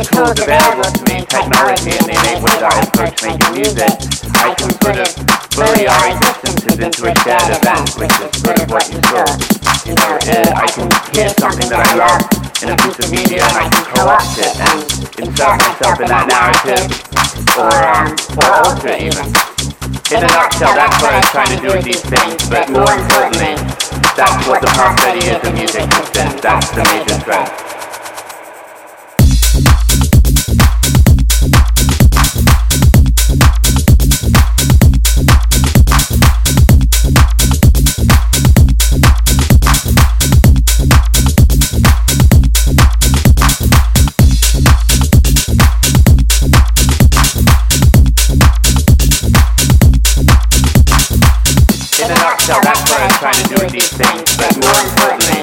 the tools available to me, technology that I approach making music, I can sort of bully our existences into a shared event, which is sort of what you saw. You I can hear something that I love in a piece of media and I can co-opt it and insert myself in that narrative or, um, or alter it even. In a nutshell, that's what I'm trying to do with these things, but more importantly, that's what the prosperity of the music has been. That's the major threat. What I'm trying to do these things. But more importantly,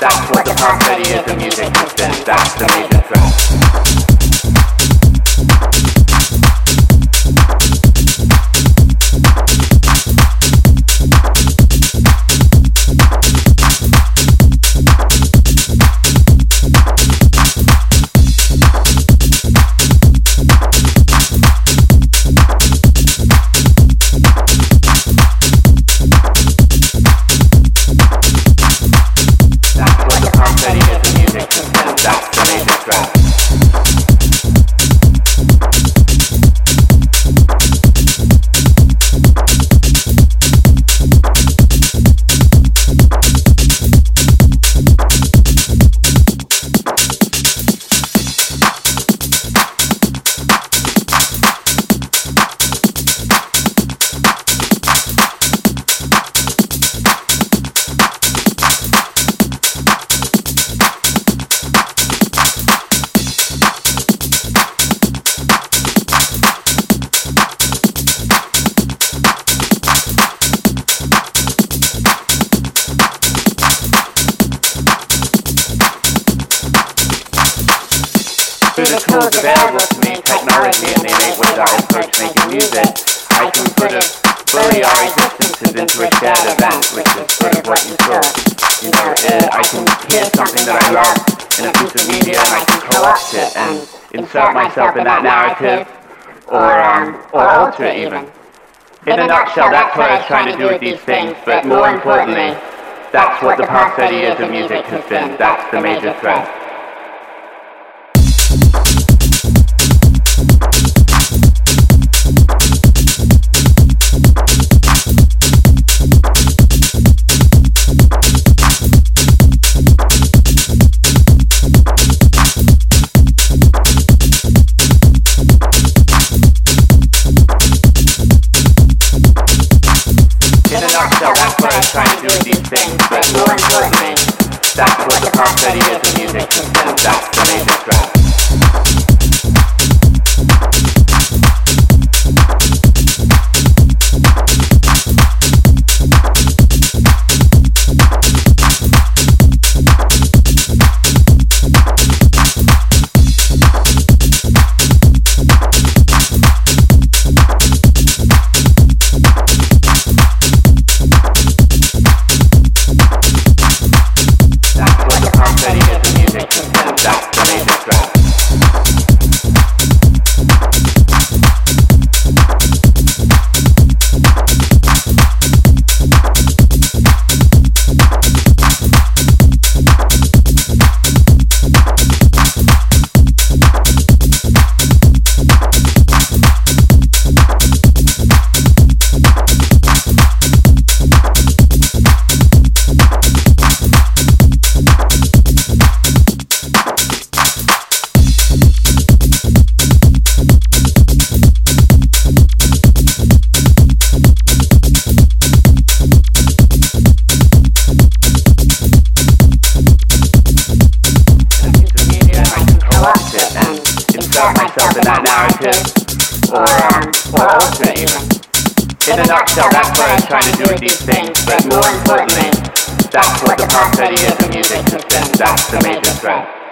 that's what the prosperity of the music has been. That's the major threat. The tools available to me, technology and the innate way that I approach making music, I can sort of bully our existences into a shared event, which is sort of what you saw. You know, uh, I can hear something that I love in a piece of media and I can co-opt it and insert myself in that narrative or, um, or alter it even. In a nutshell, that's what I was trying to do with these things, but more importantly, that's what the past 30 years of music has been. That's the major threat. Trying to do these things, importantly, that's what the prosperity of the music been. That's the major threat. That narrative or, or alter even. In a nutshell, that's what I'm trying to do with these things, but more importantly, that's what the prosperity of the music has been. That's the major threat.